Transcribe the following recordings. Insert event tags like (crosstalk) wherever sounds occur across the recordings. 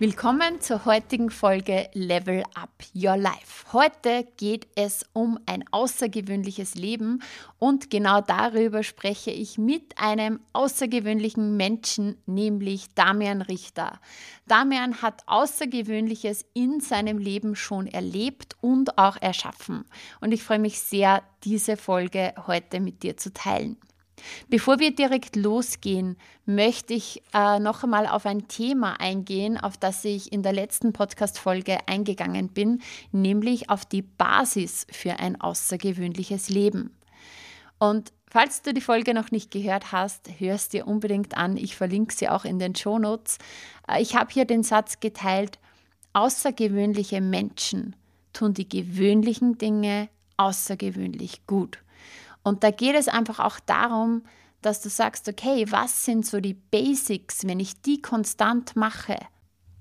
Willkommen zur heutigen Folge Level Up Your Life. Heute geht es um ein außergewöhnliches Leben und genau darüber spreche ich mit einem außergewöhnlichen Menschen, nämlich Damian Richter. Damian hat Außergewöhnliches in seinem Leben schon erlebt und auch erschaffen. Und ich freue mich sehr, diese Folge heute mit dir zu teilen. Bevor wir direkt losgehen, möchte ich äh, noch einmal auf ein Thema eingehen, auf das ich in der letzten Podcast-Folge eingegangen bin, nämlich auf die Basis für ein außergewöhnliches Leben. Und falls du die Folge noch nicht gehört hast, hörst dir unbedingt an. Ich verlinke sie auch in den Shownotes. Äh, ich habe hier den Satz geteilt, außergewöhnliche Menschen tun die gewöhnlichen Dinge außergewöhnlich gut. Und da geht es einfach auch darum, dass du sagst, okay, was sind so die Basics, wenn ich die konstant mache,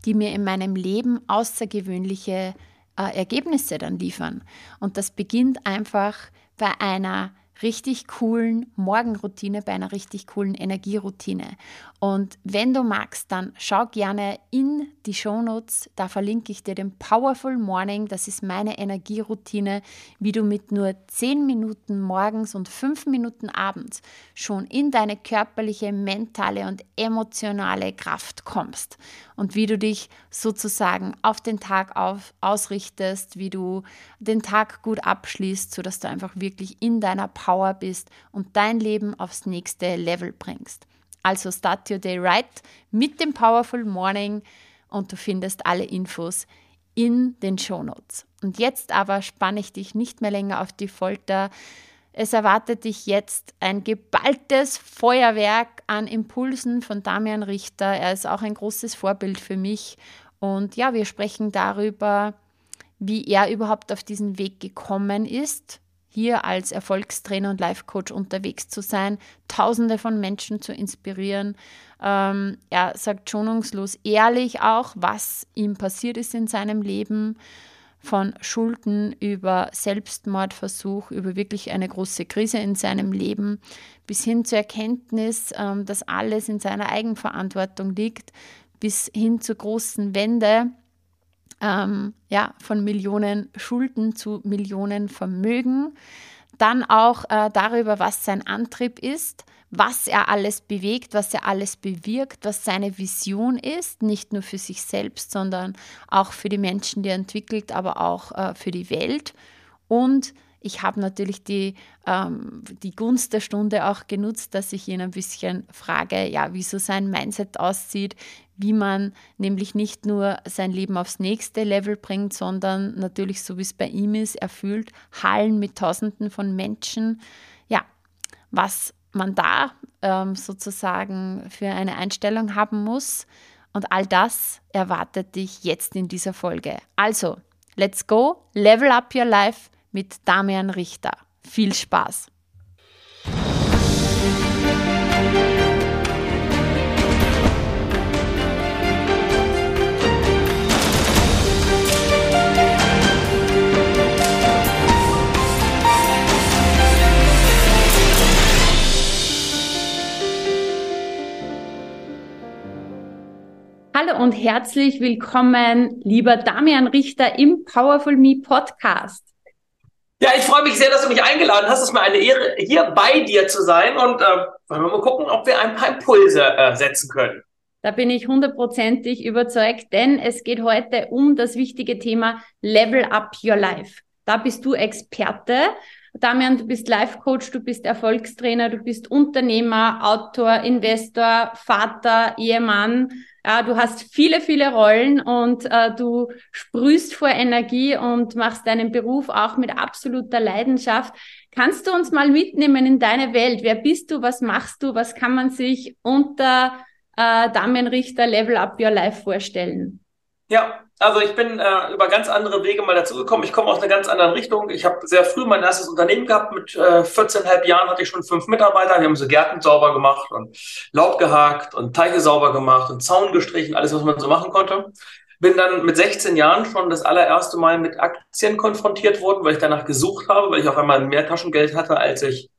die mir in meinem Leben außergewöhnliche äh, Ergebnisse dann liefern. Und das beginnt einfach bei einer richtig coolen Morgenroutine, bei einer richtig coolen Energieroutine. Und wenn du magst, dann schau gerne in die Shownotes, da verlinke ich dir den Powerful Morning, das ist meine Energieroutine, wie du mit nur 10 Minuten morgens und 5 Minuten abends schon in deine körperliche, mentale und emotionale Kraft kommst. Und wie du dich sozusagen auf den Tag auf, ausrichtest, wie du den Tag gut abschließt, sodass du einfach wirklich in deiner Power bist und dein Leben aufs nächste Level bringst. Also start your day right mit dem Powerful Morning und du findest alle Infos in den Show Notes. Und jetzt aber spanne ich dich nicht mehr länger auf die Folter. Es erwartet dich jetzt ein geballtes Feuerwerk an Impulsen von Damian Richter. Er ist auch ein großes Vorbild für mich. Und ja, wir sprechen darüber, wie er überhaupt auf diesen Weg gekommen ist, hier als Erfolgstrainer und Life-Coach unterwegs zu sein, Tausende von Menschen zu inspirieren. Ähm, er sagt schonungslos ehrlich auch, was ihm passiert ist in seinem Leben von Schulden über Selbstmordversuch, über wirklich eine große Krise in seinem Leben, bis hin zur Erkenntnis, ähm, dass alles in seiner Eigenverantwortung liegt, bis hin zur großen Wende, ähm, ja, von Millionen Schulden zu Millionen Vermögen. Dann auch äh, darüber, was sein Antrieb ist, was er alles bewegt, was er alles bewirkt, was seine Vision ist, nicht nur für sich selbst, sondern auch für die Menschen, die er entwickelt, aber auch äh, für die Welt. Und ich habe natürlich die, ähm, die Gunst der Stunde auch genutzt, dass ich ihn ein bisschen frage, ja, wie so sein Mindset aussieht, wie man nämlich nicht nur sein Leben aufs nächste Level bringt, sondern natürlich, so wie es bei ihm ist, erfüllt Hallen mit Tausenden von Menschen. Ja, was man da ähm, sozusagen für eine Einstellung haben muss. Und all das erwartet dich jetzt in dieser Folge. Also, let's go, level up your life mit Damian Richter. Viel Spaß! Hallo und herzlich willkommen, lieber Damian Richter im Powerful Me Podcast. Ja, ich freue mich sehr, dass du mich eingeladen hast. Es ist mir eine Ehre, hier bei dir zu sein und äh, wollen wir mal gucken, ob wir ein paar Impulse äh, setzen können. Da bin ich hundertprozentig überzeugt, denn es geht heute um das wichtige Thema Level Up Your Life. Da bist du Experte. Damian, du bist Life Coach, du bist Erfolgstrainer, du bist Unternehmer, Autor, Investor, Vater, Ehemann ja, du hast viele, viele Rollen und äh, du sprühst vor Energie und machst deinen Beruf auch mit absoluter Leidenschaft. Kannst du uns mal mitnehmen in deine Welt? Wer bist du? Was machst du? Was kann man sich unter äh, Damian Richter Level Up Your Life vorstellen? Ja, also ich bin äh, über ganz andere Wege mal dazugekommen. Ich komme aus einer ganz anderen Richtung. Ich habe sehr früh mein erstes Unternehmen gehabt. Mit äh, 14,5 Jahren hatte ich schon fünf Mitarbeiter. Wir haben so Gärten sauber gemacht und Laub gehakt und Teiche sauber gemacht und Zaun gestrichen, alles, was man so machen konnte. Bin dann mit 16 Jahren schon das allererste Mal mit Aktien konfrontiert worden, weil ich danach gesucht habe, weil ich auf einmal mehr Taschengeld hatte, als ich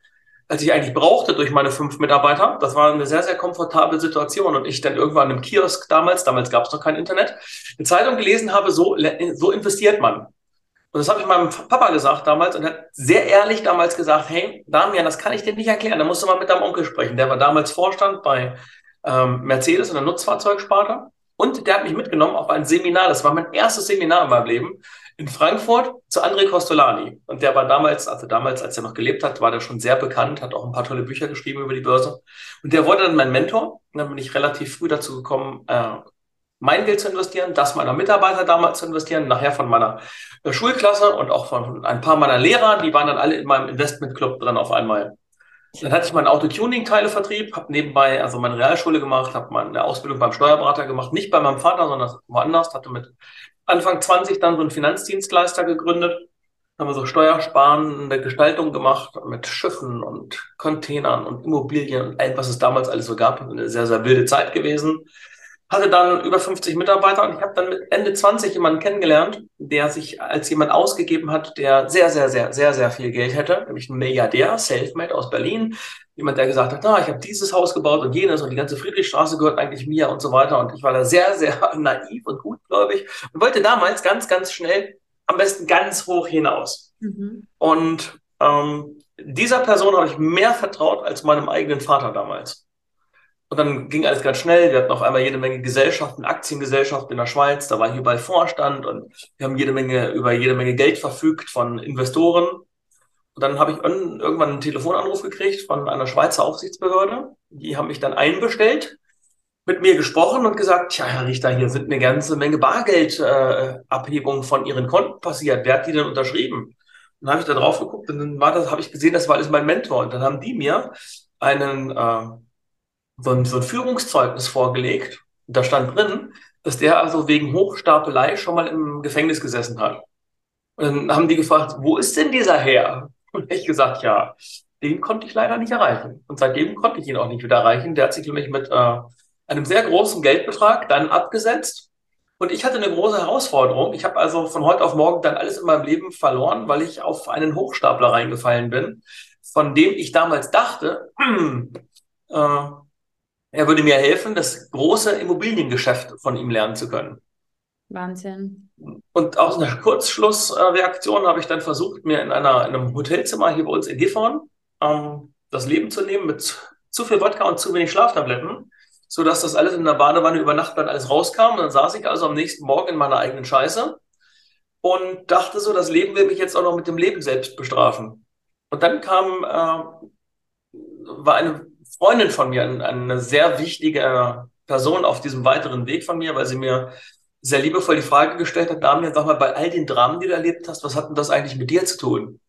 als ich eigentlich brauchte durch meine fünf Mitarbeiter. Das war eine sehr, sehr komfortable Situation. Und ich dann irgendwann im Kiosk damals, damals gab es noch kein Internet, eine Zeitung gelesen habe, so, so investiert man. Und das habe ich meinem Papa gesagt damals und hat sehr ehrlich damals gesagt, hey, Damian, das kann ich dir nicht erklären, da musst du mal mit deinem Onkel sprechen. Der war damals Vorstand bei ähm, Mercedes in der Nutzfahrzeugsparte. Und der hat mich mitgenommen auf ein Seminar. Das war mein erstes Seminar in meinem Leben in Frankfurt zu André Costolani. Und der war damals, also damals, als er noch gelebt hat, war der schon sehr bekannt, hat auch ein paar tolle Bücher geschrieben über die Börse. Und der wurde dann mein Mentor. Und dann bin ich relativ früh dazu gekommen, äh, mein Geld zu investieren, das meiner Mitarbeiter damals zu investieren, nachher von meiner äh, Schulklasse und auch von ein paar meiner Lehrer, die waren dann alle in meinem Investmentclub drin auf einmal. Dann hatte ich meinen Autotuning-Teilevertrieb, habe nebenbei also meine Realschule gemacht, habe meine Ausbildung beim Steuerberater gemacht, nicht bei meinem Vater, sondern woanders, hatte mit Anfang 20 dann so einen Finanzdienstleister gegründet. Haben wir so steuersparende Gestaltung gemacht mit Schiffen und Containern und Immobilien und allem, was es damals alles so gab. Eine sehr, sehr wilde Zeit gewesen. Hatte dann über 50 Mitarbeiter und ich habe dann mit Ende 20 jemanden kennengelernt, der sich als jemand ausgegeben hat, der sehr, sehr, sehr, sehr, sehr viel Geld hätte, nämlich ein Milliardär, Selfmade aus Berlin, jemand, der gesagt hat, ah, ich habe dieses Haus gebaut und jenes und die ganze Friedrichstraße gehört eigentlich mir und so weiter. Und ich war da sehr, sehr (laughs) naiv und gutgläubig und wollte damals ganz, ganz schnell, am besten ganz hoch hinaus. Mhm. Und ähm, dieser Person habe ich mehr vertraut als meinem eigenen Vater damals. Und dann ging alles ganz schnell. Wir hatten auf einmal jede Menge Gesellschaften, Aktiengesellschaften in der Schweiz. Da war ich überall Vorstand und wir haben jede Menge, über jede Menge Geld verfügt von Investoren. Und dann habe ich irgendwann einen Telefonanruf gekriegt von einer Schweizer Aufsichtsbehörde. Die haben mich dann einbestellt, mit mir gesprochen und gesagt, tja, Herr Richter, hier sind eine ganze Menge Bargeldabhebungen äh, von Ihren Konten passiert. Wer hat die denn unterschrieben? dann habe ich da drauf geguckt und dann war das, habe ich gesehen, das war alles mein Mentor. Und dann haben die mir einen, äh, so, ein, so ein Führungszeugnis vorgelegt. Da stand drin, dass der also wegen Hochstapelei schon mal im Gefängnis gesessen hat. Und dann haben die gefragt, wo ist denn dieser Herr? (laughs) Und ich gesagt, ja, den konnte ich leider nicht erreichen. Und seitdem konnte ich ihn auch nicht wieder erreichen. Der hat sich nämlich mit äh, einem sehr großen Geldbetrag dann abgesetzt. Und ich hatte eine große Herausforderung. Ich habe also von heute auf morgen dann alles in meinem Leben verloren, weil ich auf einen Hochstapler reingefallen bin, von dem ich damals dachte, (clears throat) äh, er würde mir helfen, das große Immobiliengeschäft von ihm lernen zu können. Wahnsinn. Und aus einer Kurzschlussreaktion habe ich dann versucht, mir in, einer, in einem Hotelzimmer hier bei uns in Gifhorn ähm, das Leben zu nehmen mit zu viel Wodka und zu wenig Schlaftabletten, sodass das alles in der Badewanne über Nacht dann alles rauskam. Und dann saß ich also am nächsten Morgen in meiner eigenen Scheiße und dachte so, das Leben will mich jetzt auch noch mit dem Leben selbst bestrafen. Und dann kam, äh, war eine Freundin von mir, eine sehr wichtige Person auf diesem weiteren Weg von mir, weil sie mir sehr liebevoll die Frage gestellt hat, Damian, sag mal, bei all den Dramen, die du erlebt hast, was hat denn das eigentlich mit dir zu tun?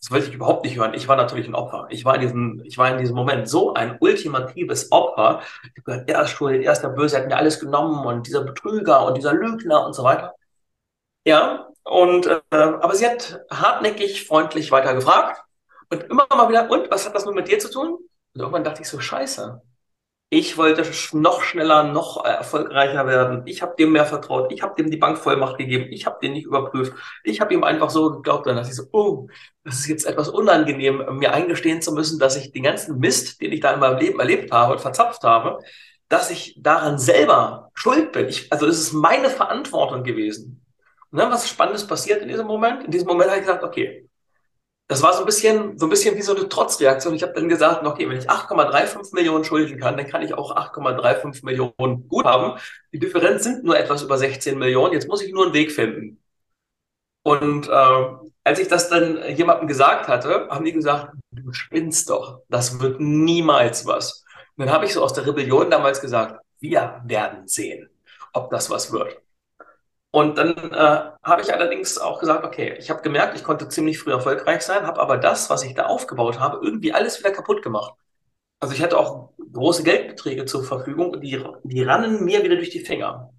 Das wollte ich überhaupt nicht hören. Ich war natürlich ein Opfer. Ich war in diesem, ich war in diesem Moment so ein ultimatives Opfer. Ich habe gesagt, er ist schuld, er ist der Böse, er hat mir alles genommen und dieser Betrüger und dieser Lügner und so weiter. Ja, und äh, aber sie hat hartnäckig, freundlich weiter gefragt und immer mal wieder, und was hat das nun mit dir zu tun? Und irgendwann dachte ich so, scheiße, ich wollte noch schneller, noch erfolgreicher werden. Ich habe dem mehr vertraut. Ich habe dem die Bankvollmacht gegeben. Ich habe den nicht überprüft. Ich habe ihm einfach so geglaubt. Dann dachte ich so, oh, das ist jetzt etwas unangenehm, mir eingestehen zu müssen, dass ich den ganzen Mist, den ich da in meinem Leben erlebt habe und verzapft habe, dass ich daran selber schuld bin. Ich, also das ist meine Verantwortung gewesen. Und dann was Spannendes passiert in diesem Moment. In diesem Moment habe ich gesagt, okay, das war so ein bisschen, so ein bisschen wie so eine Trotzreaktion. Ich habe dann gesagt, okay, wenn ich 8,35 Millionen schulden kann, dann kann ich auch 8,35 Millionen gut haben. Die Differenz sind nur etwas über 16 Millionen. Jetzt muss ich nur einen Weg finden. Und äh, als ich das dann jemandem gesagt hatte, haben die gesagt, du spinnst doch. Das wird niemals was. Und dann habe ich so aus der Rebellion damals gesagt, wir werden sehen, ob das was wird. Und dann äh, habe ich allerdings auch gesagt, okay, ich habe gemerkt, ich konnte ziemlich früh erfolgreich sein, habe aber das, was ich da aufgebaut habe, irgendwie alles wieder kaputt gemacht. Also ich hatte auch große Geldbeträge zur Verfügung und die, die rannen mir wieder durch die Finger.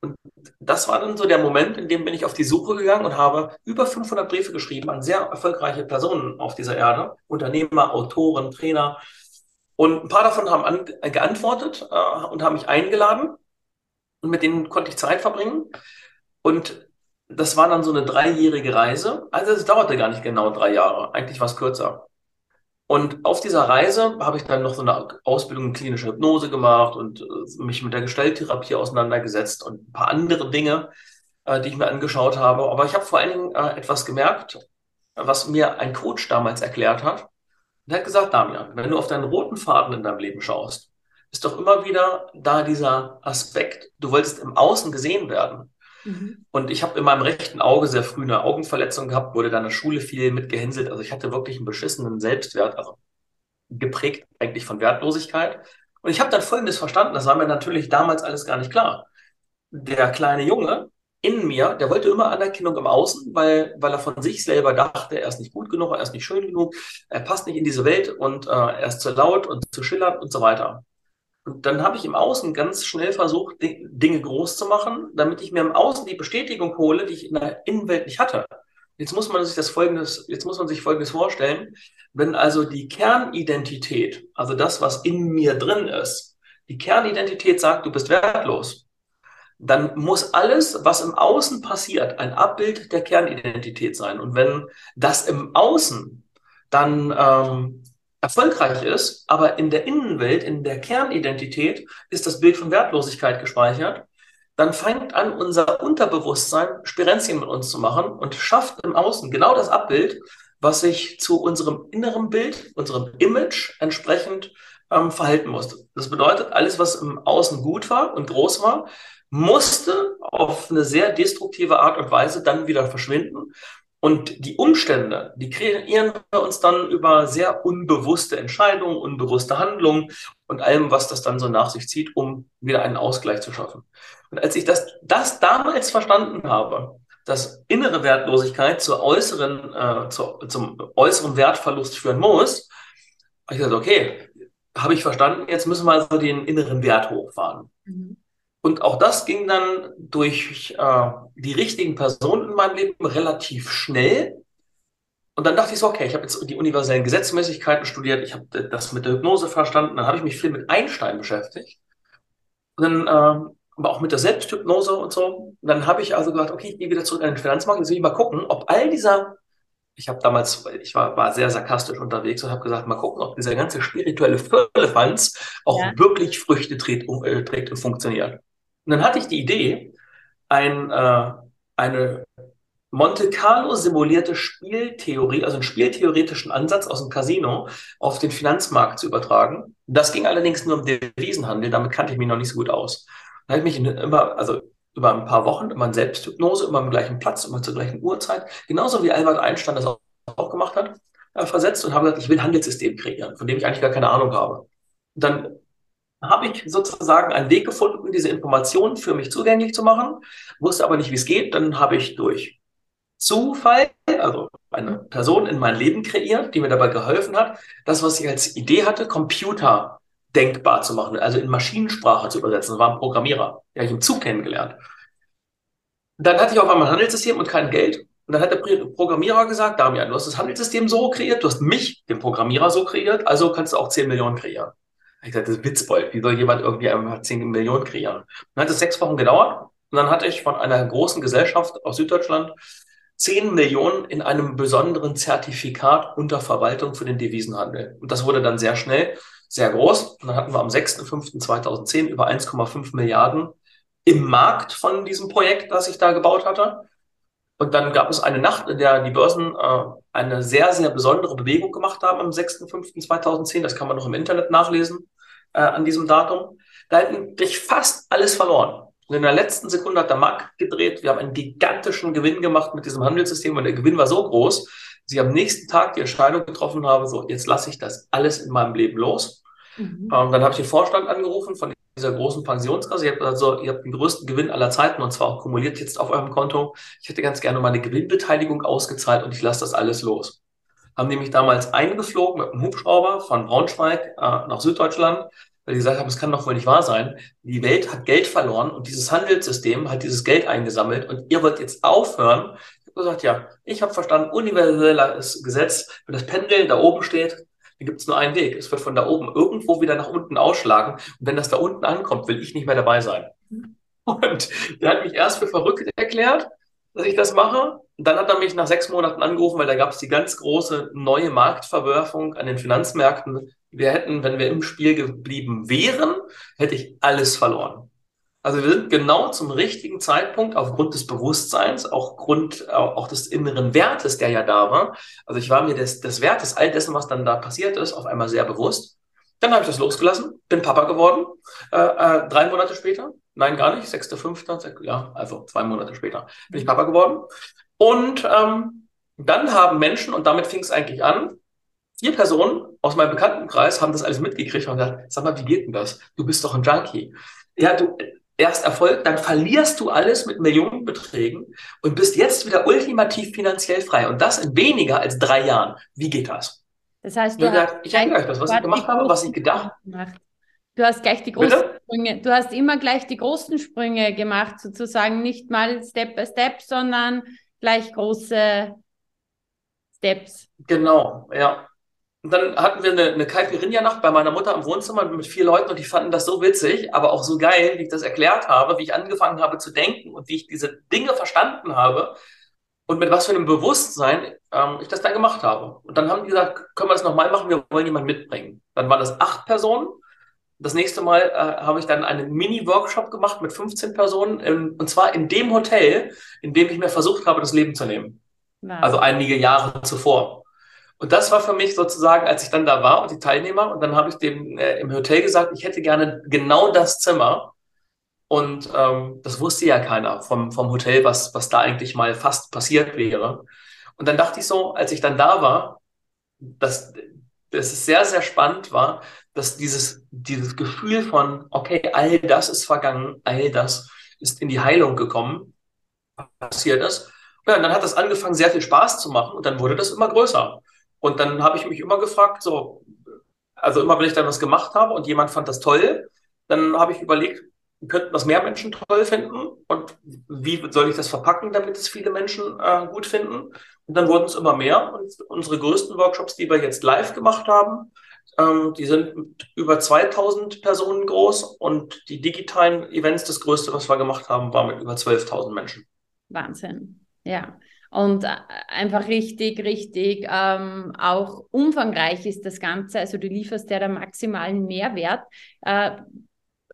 Und das war dann so der Moment, in dem bin ich auf die Suche gegangen und habe über 500 Briefe geschrieben an sehr erfolgreiche Personen auf dieser Erde, Unternehmer, Autoren, Trainer. Und ein paar davon haben an, geantwortet äh, und haben mich eingeladen. Und mit denen konnte ich Zeit verbringen. Und das war dann so eine dreijährige Reise. Also es dauerte gar nicht genau drei Jahre. Eigentlich war es kürzer. Und auf dieser Reise habe ich dann noch so eine Ausbildung in klinischer Hypnose gemacht und äh, mich mit der Gestalttherapie auseinandergesetzt und ein paar andere Dinge, äh, die ich mir angeschaut habe. Aber ich habe vor allen Dingen äh, etwas gemerkt, was mir ein Coach damals erklärt hat. Er hat gesagt, Damian, wenn du auf deinen roten Faden in deinem Leben schaust, ist doch immer wieder da dieser Aspekt, du wolltest im Außen gesehen werden. Mhm. Und ich habe in meinem rechten Auge sehr früh eine Augenverletzung gehabt, wurde dann in der Schule viel mit gehänselt. Also ich hatte wirklich einen beschissenen Selbstwert, also geprägt eigentlich von Wertlosigkeit. Und ich habe dann Folgendes verstanden, das war mir natürlich damals alles gar nicht klar. Der kleine Junge in mir, der wollte immer Anerkennung im Außen, weil, weil er von sich selber dachte, er ist nicht gut genug, er ist nicht schön genug, er passt nicht in diese Welt und äh, er ist zu laut und zu schillernd und so weiter. Und dann habe ich im Außen ganz schnell versucht, Dinge groß zu machen, damit ich mir im Außen die Bestätigung hole, die ich in der Innenwelt nicht hatte. Jetzt muss man sich das folgendes, jetzt muss man sich folgendes vorstellen. Wenn also die Kernidentität, also das, was in mir drin ist, die Kernidentität sagt, du bist wertlos, dann muss alles, was im Außen passiert, ein Abbild der Kernidentität sein. Und wenn das im Außen dann ähm, erfolgreich ist, aber in der Innenwelt, in der Kernidentität ist das Bild von Wertlosigkeit gespeichert, dann fängt an, unser Unterbewusstsein Spirenzien mit uns zu machen und schafft im Außen genau das Abbild, was sich zu unserem inneren Bild, unserem Image entsprechend ähm, verhalten muss. Das bedeutet, alles, was im Außen gut war und groß war, musste auf eine sehr destruktive Art und Weise dann wieder verschwinden und die Umstände, die kreieren wir uns dann über sehr unbewusste Entscheidungen, unbewusste Handlungen und allem, was das dann so nach sich zieht, um wieder einen Ausgleich zu schaffen. Und als ich das, das damals verstanden habe, dass innere Wertlosigkeit zur äußeren, äh, zu, zum äußeren Wertverlust führen muss, habe ich gesagt, okay, habe ich verstanden, jetzt müssen wir also den inneren Wert hochfahren. Mhm. Und auch das ging dann durch äh, die richtigen Personen in meinem Leben relativ schnell. Und dann dachte ich so, okay, ich habe jetzt die universellen Gesetzmäßigkeiten studiert, ich habe das mit der Hypnose verstanden, dann habe ich mich viel mit Einstein beschäftigt. Und dann, äh, aber auch mit der Selbsthypnose und so. Und dann habe ich also gedacht, okay, ich gehe wieder zurück an den Finanzmarkt, jetzt will ich mal gucken, ob all dieser, ich habe damals, ich war, war sehr sarkastisch unterwegs und habe gesagt, mal gucken, ob dieser ganze spirituelle Firlefanz auch ja. wirklich Früchte trägt, äh, trägt und funktioniert. Und dann hatte ich die Idee, ein, äh, eine Monte Carlo simulierte Spieltheorie, also einen spieltheoretischen Ansatz aus dem Casino auf den Finanzmarkt zu übertragen. Das ging allerdings nur um Devisenhandel, damit kannte ich mich noch nicht so gut aus. Da habe ich mich immer, also über ein paar Wochen, immer in Selbsthypnose, immer am gleichen Platz, immer zur gleichen Uhrzeit, genauso wie Albert Einstein das auch gemacht hat, äh, versetzt und habe gesagt, ich will ein Handelssystem kreieren, von dem ich eigentlich gar keine Ahnung habe. Und dann habe ich sozusagen einen Weg gefunden, diese Informationen für mich zugänglich zu machen, wusste aber nicht, wie es geht. Dann habe ich durch Zufall, also eine Person in mein Leben kreiert, die mir dabei geholfen hat, das, was ich als Idee hatte, Computer denkbar zu machen, also in Maschinensprache zu übersetzen. Das war ein Programmierer, den habe ich im Zug kennengelernt. Dann hatte ich auf einmal ein Handelssystem und kein Geld. Und dann hat der Programmierer gesagt, Damian, du hast das Handelssystem so kreiert, du hast mich, den Programmierer, so kreiert, also kannst du auch 10 Millionen kreieren. Ich gesagt, das ist Witzbold. Wie soll jemand irgendwie einfach 10 Millionen kreieren? Dann hat es sechs Wochen gedauert. Und dann hatte ich von einer großen Gesellschaft aus Süddeutschland 10 Millionen in einem besonderen Zertifikat unter Verwaltung für den Devisenhandel. Und das wurde dann sehr schnell sehr groß. Und dann hatten wir am 6.5.2010 über 1,5 Milliarden im Markt von diesem Projekt, das ich da gebaut hatte. Und dann gab es eine Nacht, in der die Börsen äh, eine sehr, sehr besondere Bewegung gemacht haben am 6.5.2010. Das kann man noch im Internet nachlesen äh, an diesem Datum. Da hätten sich fast alles verloren. Und in der letzten Sekunde hat der Markt gedreht. Wir haben einen gigantischen Gewinn gemacht mit diesem Handelssystem und der Gewinn war so groß, dass ich am nächsten Tag die Entscheidung getroffen habe, so jetzt lasse ich das alles in meinem Leben los. Mhm. Ähm, dann habe ich den Vorstand angerufen von dieser großen Pensionskasse. Ihr habt also, ihr habt den größten Gewinn aller Zeiten und zwar auch kumuliert jetzt auf eurem Konto. Ich hätte ganz gerne meine Gewinnbeteiligung ausgezahlt und ich lasse das alles los. Haben nämlich damals eingeflogen mit einem Hubschrauber von Braunschweig äh, nach Süddeutschland, weil die gesagt haben, es kann doch wohl nicht wahr sein. Die Welt hat Geld verloren und dieses Handelssystem hat dieses Geld eingesammelt und ihr wollt jetzt aufhören. Ich habe gesagt, ja, ich habe verstanden, universelles Gesetz, wenn das Pendel da oben steht, dann gibt es nur einen Weg. Es wird von da oben irgendwo wieder nach unten ausschlagen. Und wenn das da unten ankommt, will ich nicht mehr dabei sein. Und der hat mich erst für verrückt erklärt, dass ich das mache. Dann hat er mich nach sechs Monaten angerufen, weil da gab es die ganz große neue Marktverwerfung an den Finanzmärkten. Wir hätten, wenn wir im Spiel geblieben wären, hätte ich alles verloren. Also wir sind genau zum richtigen Zeitpunkt aufgrund des Bewusstseins, auch Grund auch des inneren Wertes, der ja da war. Also ich war mir des, des Wertes all dessen, was dann da passiert ist, auf einmal sehr bewusst. Dann habe ich das losgelassen, bin Papa geworden, äh, äh, drei Monate später. Nein, gar nicht, sechster, fünfter, ja, also zwei Monate später bin ich Papa geworden. Und ähm, dann haben Menschen, und damit fing es eigentlich an, vier Personen aus meinem Bekanntenkreis haben das alles mitgekriegt und gesagt, sag mal, wie geht denn das? Du bist doch ein Junkie. Ja, du, erst Erfolg, dann verlierst du alles mit Millionenbeträgen und bist jetzt wieder ultimativ finanziell frei. Und das in weniger als drei Jahren. Wie geht das? Das heißt, du gesagt, ich erkläre euch das, was ich gemacht habe, was ich gedacht habe. Du hast gleich die großen Bitte? Sprünge, du hast immer gleich die großen Sprünge gemacht, sozusagen nicht mal Step by Step, sondern gleich große Steps. Genau, ja. Und dann hatten wir eine, eine Caipirinha-Nacht bei meiner Mutter im Wohnzimmer mit vier Leuten und die fanden das so witzig, aber auch so geil, wie ich das erklärt habe, wie ich angefangen habe zu denken und wie ich diese Dinge verstanden habe und mit was für einem Bewusstsein ähm, ich das dann gemacht habe. Und dann haben die gesagt, können wir das nochmal machen, wir wollen jemanden mitbringen. Dann waren das acht Personen. Das nächste Mal äh, habe ich dann einen Mini-Workshop gemacht mit 15 Personen, in, und zwar in dem Hotel, in dem ich mir versucht habe, das Leben zu nehmen. Wow. Also einige Jahre zuvor. Und das war für mich sozusagen, als ich dann da war und die Teilnehmer, und dann habe ich dem äh, im Hotel gesagt, ich hätte gerne genau das Zimmer. Und ähm, das wusste ja keiner vom, vom Hotel, was, was da eigentlich mal fast passiert wäre. Und dann dachte ich so, als ich dann da war, dass, dass es sehr, sehr spannend war, dass dieses, dieses Gefühl von, okay, all das ist vergangen, all das ist in die Heilung gekommen, passiert ist. Ja, und dann hat das angefangen, sehr viel Spaß zu machen und dann wurde das immer größer. Und dann habe ich mich immer gefragt, so, also immer wenn ich dann was gemacht habe und jemand fand das toll, dann habe ich überlegt, könnten das mehr Menschen toll finden und wie soll ich das verpacken, damit es viele Menschen äh, gut finden. Und dann wurden es immer mehr und unsere größten Workshops, die wir jetzt live gemacht haben, ähm, die sind über 2000 Personen groß und die digitalen Events, das größte, was wir gemacht haben, war mit über 12.000 Menschen. Wahnsinn, ja und äh, einfach richtig, richtig ähm, auch umfangreich ist das Ganze. Also du lieferst ja da maximalen Mehrwert. Äh,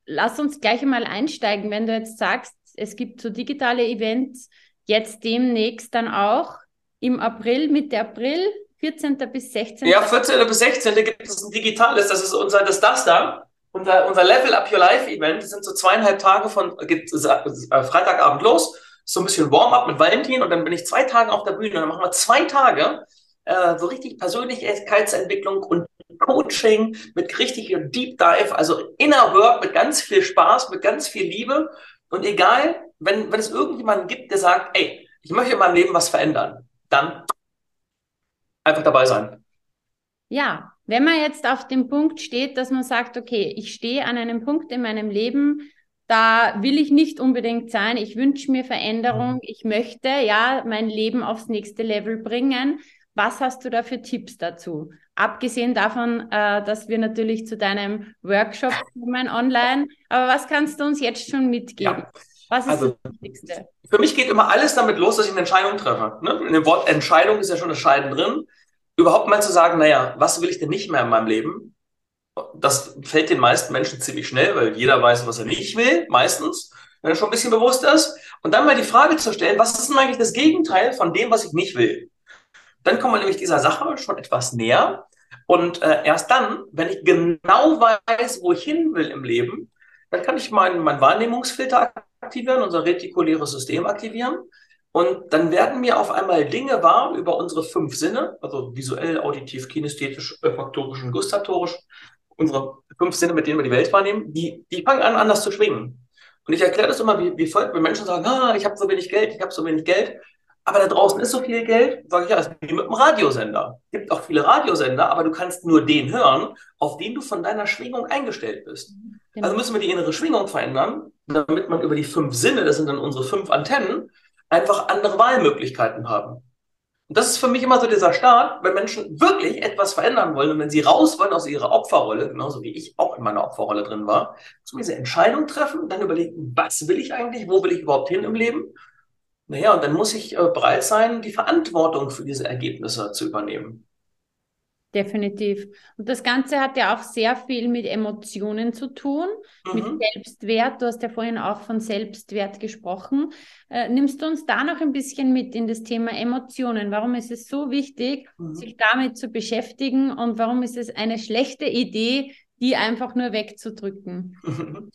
lass uns gleich einmal einsteigen, wenn du jetzt sagst, es gibt so digitale Events, jetzt demnächst dann auch im April, Mitte April, 14. bis 16. Ja, 14. bis 16. gibt es ein digitales, das ist unser, das das da. Unser, unser Level Up Your Life Event, das sind so zweieinhalb Tage von, geht äh, Freitagabend los so ein bisschen Warm-up mit Valentin und dann bin ich zwei Tage auf der Bühne und dann machen wir zwei Tage äh, so richtig Persönlichkeitsentwicklung und Coaching mit richtig Deep Dive, also Inner Work mit ganz viel Spaß, mit ganz viel Liebe. Und egal, wenn, wenn es irgendjemanden gibt, der sagt, ey, ich möchte in meinem Leben was verändern, dann einfach dabei sein. Ja, wenn man jetzt auf dem Punkt steht, dass man sagt, okay, ich stehe an einem Punkt in meinem Leben, da will ich nicht unbedingt sein. Ich wünsche mir Veränderung. Mhm. Ich möchte ja mein Leben aufs nächste Level bringen. Was hast du da für Tipps dazu? Abgesehen davon, äh, dass wir natürlich zu deinem Workshop (laughs) kommen online. Aber was kannst du uns jetzt schon mitgeben? Ja. Was ist also, das Wichtigste? Für mich geht immer alles damit los, dass ich eine Entscheidung treffe. Ne? In dem Wort Entscheidung ist ja schon das Scheiden drin. Überhaupt mal zu sagen, naja, was will ich denn nicht mehr in meinem Leben? das fällt den meisten Menschen ziemlich schnell, weil jeder weiß, was er nicht will, meistens, wenn er schon ein bisschen bewusst ist. Und dann mal die Frage zu stellen, was ist denn eigentlich das Gegenteil von dem, was ich nicht will? Dann kommen wir nämlich dieser Sache schon etwas näher. Und äh, erst dann, wenn ich genau weiß, wo ich hin will im Leben, dann kann ich meinen mein Wahrnehmungsfilter aktivieren, unser retikuläres System aktivieren. Und dann werden mir auf einmal Dinge wahr über unsere fünf Sinne, also visuell, auditiv, kinästhetisch, olfaktorisch und gustatorisch, unsere fünf Sinne, mit denen wir die Welt wahrnehmen, die, die fangen an, anders zu schwingen. Und ich erkläre das immer wie, wie folgt, wenn Menschen sagen, ah, ich habe so wenig Geld, ich habe so wenig Geld. Aber da draußen ist so viel Geld, sage ich ja, ist wie mit einem Radiosender. Es gibt auch viele Radiosender, aber du kannst nur den hören, auf den du von deiner Schwingung eingestellt bist. Genau. Also müssen wir die innere Schwingung verändern, damit man über die fünf Sinne, das sind dann unsere fünf Antennen, einfach andere Wahlmöglichkeiten haben. Und das ist für mich immer so dieser Start, wenn Menschen wirklich etwas verändern wollen und wenn sie raus wollen aus ihrer Opferrolle, genauso wie ich auch in meiner Opferrolle drin war, müssen wir diese Entscheidung treffen, dann überlegen, was will ich eigentlich, wo will ich überhaupt hin im Leben naja, und dann muss ich äh, bereit sein, die Verantwortung für diese Ergebnisse zu übernehmen. Definitiv. Und das Ganze hat ja auch sehr viel mit Emotionen zu tun, mhm. mit Selbstwert. Du hast ja vorhin auch von Selbstwert gesprochen. Äh, nimmst du uns da noch ein bisschen mit in das Thema Emotionen? Warum ist es so wichtig, mhm. sich damit zu beschäftigen und warum ist es eine schlechte Idee, die einfach nur wegzudrücken? (laughs)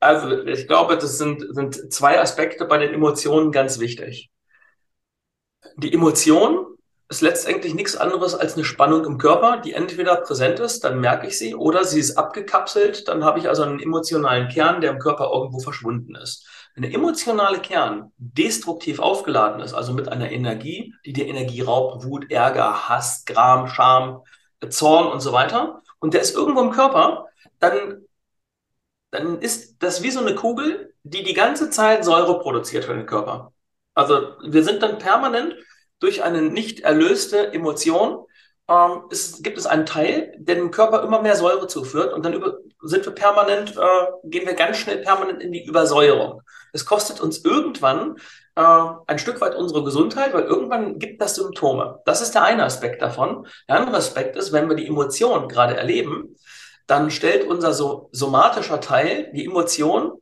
Also ich glaube, das sind, sind zwei Aspekte bei den Emotionen ganz wichtig. Die Emotion ist letztendlich nichts anderes als eine Spannung im Körper, die entweder präsent ist, dann merke ich sie, oder sie ist abgekapselt, dann habe ich also einen emotionalen Kern, der im Körper irgendwo verschwunden ist. Wenn der emotionale Kern destruktiv aufgeladen ist, also mit einer Energie, die dir Energie raubt, Wut, Ärger, Hass, Gram, Scham, Zorn und so weiter, und der ist irgendwo im Körper, dann dann ist das wie so eine Kugel, die die ganze Zeit Säure produziert für den Körper. Also wir sind dann permanent durch eine nicht erlöste Emotion, ähm, es, gibt es einen Teil, der dem Körper immer mehr Säure zuführt und dann über, sind wir permanent, äh, gehen wir ganz schnell permanent in die Übersäuerung. Es kostet uns irgendwann äh, ein Stück weit unsere Gesundheit, weil irgendwann gibt das Symptome. Das ist der eine Aspekt davon. Der andere Aspekt ist, wenn wir die Emotionen gerade erleben, dann stellt unser so somatischer Teil die Emotion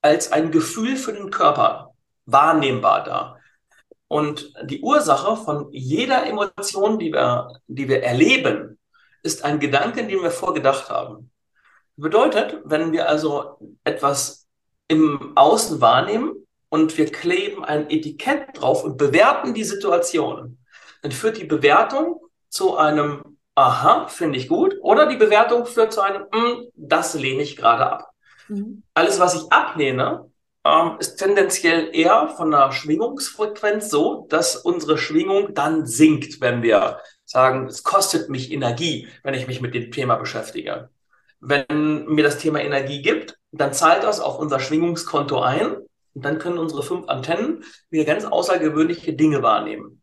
als ein Gefühl für den Körper wahrnehmbar dar. Und die Ursache von jeder Emotion, die wir, die wir erleben, ist ein Gedanke, den wir vorgedacht haben. Bedeutet, wenn wir also etwas im Außen wahrnehmen und wir kleben ein Etikett drauf und bewerten die Situation, dann führt die Bewertung zu einem aha, finde ich gut. Oder die Bewertung führt zu einem, mm, das lehne ich gerade ab. Mhm. Alles, was ich ablehne, ähm, ist tendenziell eher von der Schwingungsfrequenz so, dass unsere Schwingung dann sinkt, wenn wir sagen, es kostet mich Energie, wenn ich mich mit dem Thema beschäftige. Wenn mir das Thema Energie gibt, dann zahlt das auf unser Schwingungskonto ein und dann können unsere fünf Antennen wieder ganz außergewöhnliche Dinge wahrnehmen.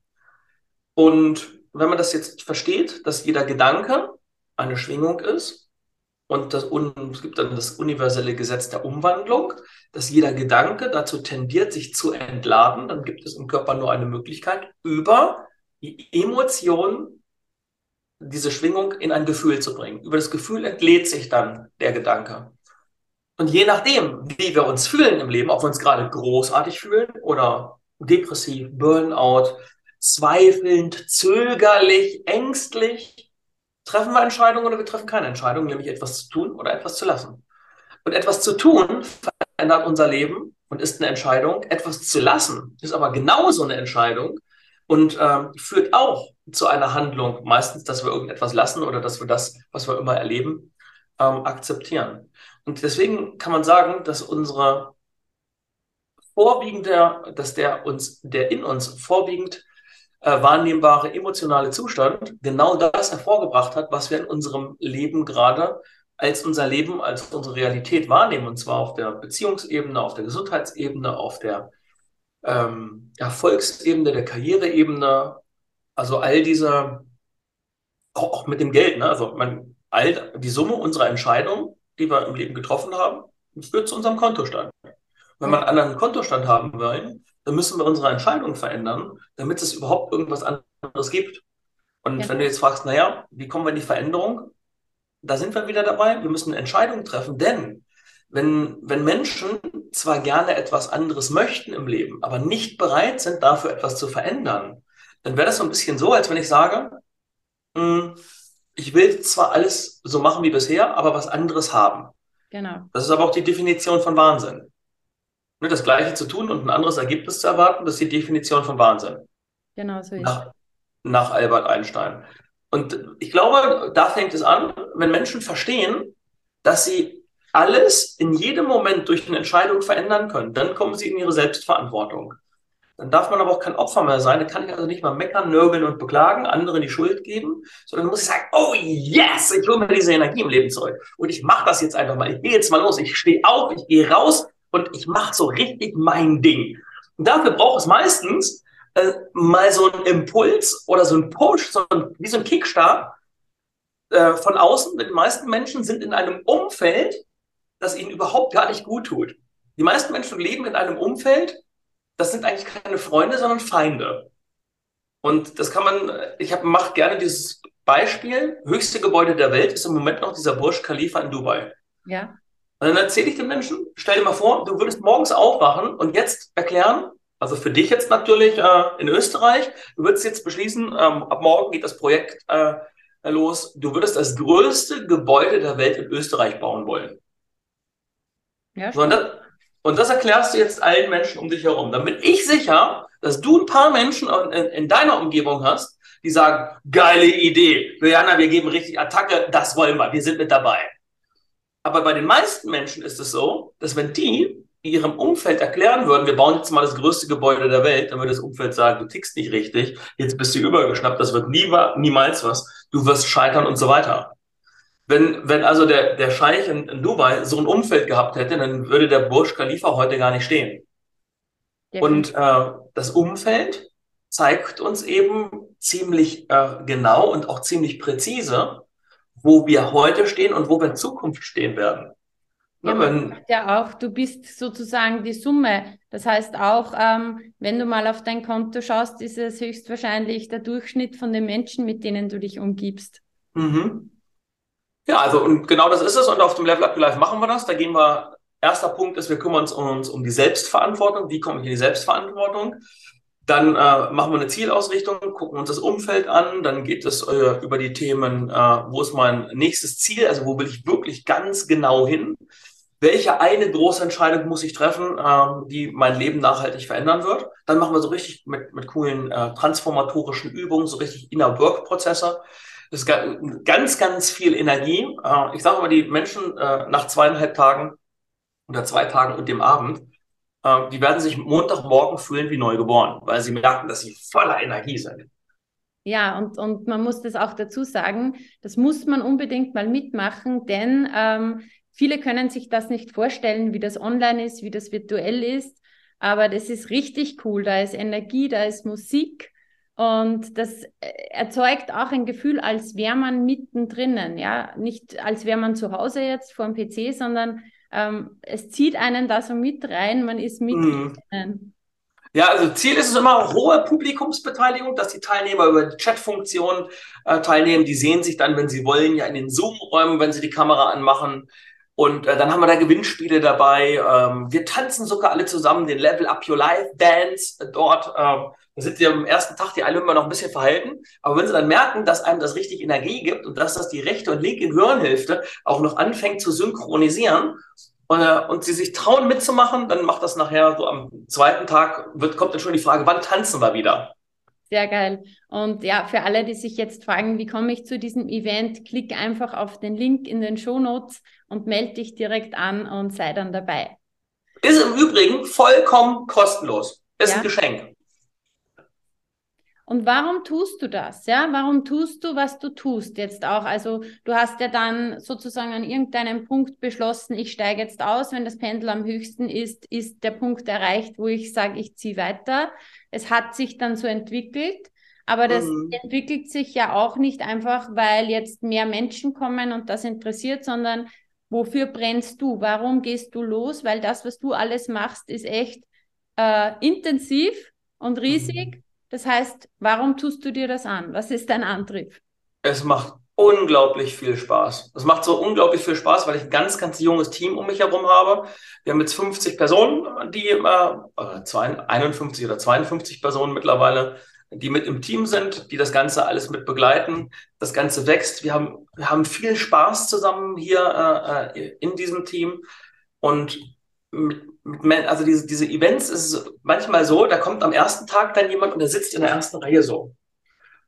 Und wenn man das jetzt versteht, dass jeder Gedanke eine Schwingung ist und das, es gibt dann das universelle Gesetz der Umwandlung, dass jeder Gedanke dazu tendiert, sich zu entladen, dann gibt es im Körper nur eine Möglichkeit, über die Emotion diese Schwingung in ein Gefühl zu bringen. Über das Gefühl entlädt sich dann der Gedanke. Und je nachdem, wie wir uns fühlen im Leben, ob wir uns gerade großartig fühlen oder depressiv, Burnout, zweifelnd, zögerlich, ängstlich. Treffen wir Entscheidungen oder wir treffen keine Entscheidung, nämlich etwas zu tun oder etwas zu lassen. Und etwas zu tun verändert unser Leben und ist eine Entscheidung. Etwas zu lassen ist aber genauso eine Entscheidung und ähm, führt auch zu einer Handlung. Meistens, dass wir irgendetwas lassen oder dass wir das, was wir immer erleben, ähm, akzeptieren. Und deswegen kann man sagen, dass unsere vorwiegende, dass der uns, der in uns vorwiegend äh, wahrnehmbare emotionale Zustand genau das hervorgebracht hat, was wir in unserem Leben gerade als unser Leben, als unsere Realität wahrnehmen, und zwar auf der Beziehungsebene, auf der Gesundheitsebene, auf der ähm, Erfolgsebene, der Karriereebene, also all diese, auch, mit dem Geld, ne? also man, all die Summe unserer Entscheidungen, die wir im Leben getroffen haben, führt zu unserem Kontostand. Wenn wir einen anderen Kontostand haben wollen, dann müssen wir unsere Entscheidung verändern, damit es überhaupt irgendwas anderes gibt. Und ja. wenn du jetzt fragst, naja, wie kommen wir in die Veränderung? Da sind wir wieder dabei. Wir müssen Entscheidungen treffen, denn wenn, wenn Menschen zwar gerne etwas anderes möchten im Leben, aber nicht bereit sind, dafür etwas zu verändern, dann wäre das so ein bisschen so, als wenn ich sage, mh, hm, ich will zwar alles so machen wie bisher, aber was anderes haben. Genau. Das ist aber auch die Definition von Wahnsinn. Ne, das Gleiche zu tun und ein anderes Ergebnis zu erwarten, das ist die Definition von Wahnsinn. Genau so ist nach, nach Albert Einstein. Und ich glaube, da fängt es an, wenn Menschen verstehen, dass sie alles in jedem Moment durch eine Entscheidung verändern können, dann kommen sie in ihre Selbstverantwortung. dann darf man aber auch kein Opfer mehr sein. Dann kann ich also nicht mal meckern, nörgeln und beklagen, anderen die Schuld geben, sondern muss ich sagen, oh yes, ich hole mir diese Energie im Leben zurück. Und ich mache das jetzt einfach mal. Ich gehe jetzt mal los. Ich stehe auf, ich gehe raus und ich mache so richtig mein Ding. Und dafür braucht es meistens äh, mal so einen Impuls oder so einen Push, so ein, wie so ein Kickstart äh, von außen. Die meisten Menschen sind in einem Umfeld, das ihnen überhaupt gar nicht gut tut. Die meisten Menschen leben in einem Umfeld, das sind eigentlich keine Freunde, sondern Feinde. Und das kann man, ich mache gerne dieses Beispiel, höchste Gebäude der Welt ist im Moment noch dieser Burj Khalifa in Dubai. Ja. Und dann erzähle ich den Menschen, stell dir mal vor, du würdest morgens aufwachen und jetzt erklären, also für dich jetzt natürlich äh, in Österreich, du würdest jetzt beschließen, ähm, ab morgen geht das Projekt äh, los, du würdest das größte Gebäude der Welt in Österreich bauen wollen. Ja, so, und, das, und, das, erklärst du jetzt allen Menschen um dich herum. Dann bin ich sicher, dass du ein paar Menschen in, in deiner Umgebung hast, die sagen, geile Idee, Juliana, wir geben richtig Attacke, das wollen wir, wir sind mit dabei. Aber bei den meisten Menschen ist es so, dass wenn die ihrem Umfeld erklären würden, wir bauen jetzt mal das größte Gebäude der Welt, dann würde das Umfeld sagen, du tickst nicht richtig, jetzt bist du übergeschnappt, das wird nie, niemals was, du wirst scheitern und so weiter. Wenn, wenn also der, der Scheich in, in Dubai so ein Umfeld gehabt hätte, dann würde der Burj Khalifa heute gar nicht stehen. Ja. Und äh, das Umfeld zeigt uns eben ziemlich äh, genau und auch ziemlich präzise, wo wir heute stehen und wo wir in Zukunft stehen werden. Ja, man ja auch, du bist sozusagen die Summe. Das heißt auch, ähm, wenn du mal auf dein Konto schaust, ist es höchstwahrscheinlich der Durchschnitt von den Menschen, mit denen du dich umgibst. Mhm. Ja, also und genau das ist es. Und auf dem Level Up Live machen wir das. Da gehen wir, erster Punkt ist, wir kümmern uns um, uns um die Selbstverantwortung. Wie komme ich in die Selbstverantwortung? Dann äh, machen wir eine Zielausrichtung, gucken uns das Umfeld an, dann geht es äh, über die Themen, äh, wo ist mein nächstes Ziel, also wo will ich wirklich ganz genau hin, welche eine große Entscheidung muss ich treffen, ähm, die mein Leben nachhaltig verändern wird. Dann machen wir so richtig mit, mit coolen äh, transformatorischen Übungen, so richtig Inner Work-Prozesse. Das ist ganz, ganz viel Energie. Äh, ich sage mal, die Menschen äh, nach zweieinhalb Tagen oder zwei Tagen und dem Abend, äh, die werden sich Montagmorgen fühlen wie neugeboren, weil sie merken, dass sie voller Energie sind. Ja, und, und man muss das auch dazu sagen, das muss man unbedingt mal mitmachen, denn ähm, viele können sich das nicht vorstellen, wie das online ist, wie das virtuell ist, aber das ist richtig cool. Da ist Energie, da ist Musik und das äh, erzeugt auch ein Gefühl, als wäre man mittendrin, ja, nicht als wäre man zu Hause jetzt vor dem PC, sondern ähm, es zieht einen da so mit rein, man ist mittendrin. Mhm. Ja, also Ziel ist es immer hohe Publikumsbeteiligung, dass die Teilnehmer über die Chatfunktion äh, teilnehmen. Die sehen sich dann, wenn sie wollen, ja in den Zoom-Räumen, wenn sie die Kamera anmachen. Und äh, dann haben wir da Gewinnspiele dabei. Ähm, wir tanzen sogar alle zusammen den Level Up Your Life Dance dort. Ähm, da sind sie am ersten Tag die alle immer noch ein bisschen verhalten. Aber wenn sie dann merken, dass einem das richtig Energie gibt und dass das die rechte und linke Gehirnhälfte auch noch anfängt zu synchronisieren äh, und sie sich trauen mitzumachen, dann macht das nachher so am zweiten Tag, wird, kommt dann schon die Frage, wann tanzen wir wieder? Sehr geil. Und ja, für alle, die sich jetzt fragen, wie komme ich zu diesem Event, klick einfach auf den Link in den Show Notes und melde dich direkt an und sei dann dabei. Ist im Übrigen vollkommen kostenlos. Ist ja. ein Geschenk. Und warum tust du das? Ja, warum tust du, was du tust jetzt auch? Also du hast ja dann sozusagen an irgendeinem Punkt beschlossen, ich steige jetzt aus, wenn das Pendel am höchsten ist, ist der Punkt erreicht, wo ich sage, ich ziehe weiter. Es hat sich dann so entwickelt, aber das mhm. entwickelt sich ja auch nicht einfach, weil jetzt mehr Menschen kommen und das interessiert, sondern wofür brennst du? Warum gehst du los? Weil das, was du alles machst, ist echt äh, intensiv und riesig. Mhm das heißt, warum tust du dir das an? Was ist dein Antrieb? Es macht unglaublich viel Spaß. Es macht so unglaublich viel Spaß, weil ich ein ganz, ganz junges Team um mich herum habe. Wir haben jetzt 50 Personen, die äh, 51 oder 52 Personen mittlerweile, die mit im Team sind, die das Ganze alles mit begleiten. Das Ganze wächst. Wir haben, wir haben viel Spaß zusammen hier äh, äh in diesem Team. Und also diese, diese Events ist manchmal so, da kommt am ersten Tag dann jemand und der sitzt in der ersten Reihe so.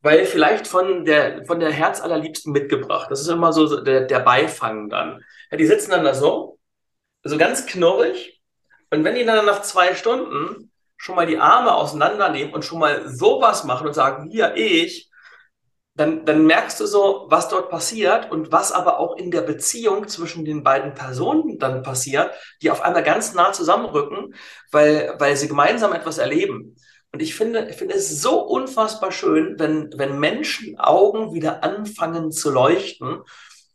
Weil vielleicht von der, von der Herz mitgebracht. Das ist immer so der, der Beifang dann. Ja, die sitzen dann da so, so ganz knurrig. Und wenn die dann nach zwei Stunden schon mal die Arme auseinandernehmen und schon mal sowas machen und sagen, hier, ich, dann, dann merkst du so, was dort passiert und was aber auch in der Beziehung zwischen den beiden Personen dann passiert, die auf einmal ganz nah zusammenrücken, weil, weil sie gemeinsam etwas erleben. Und ich finde, ich finde es so unfassbar schön, wenn, wenn Menschen Augen wieder anfangen zu leuchten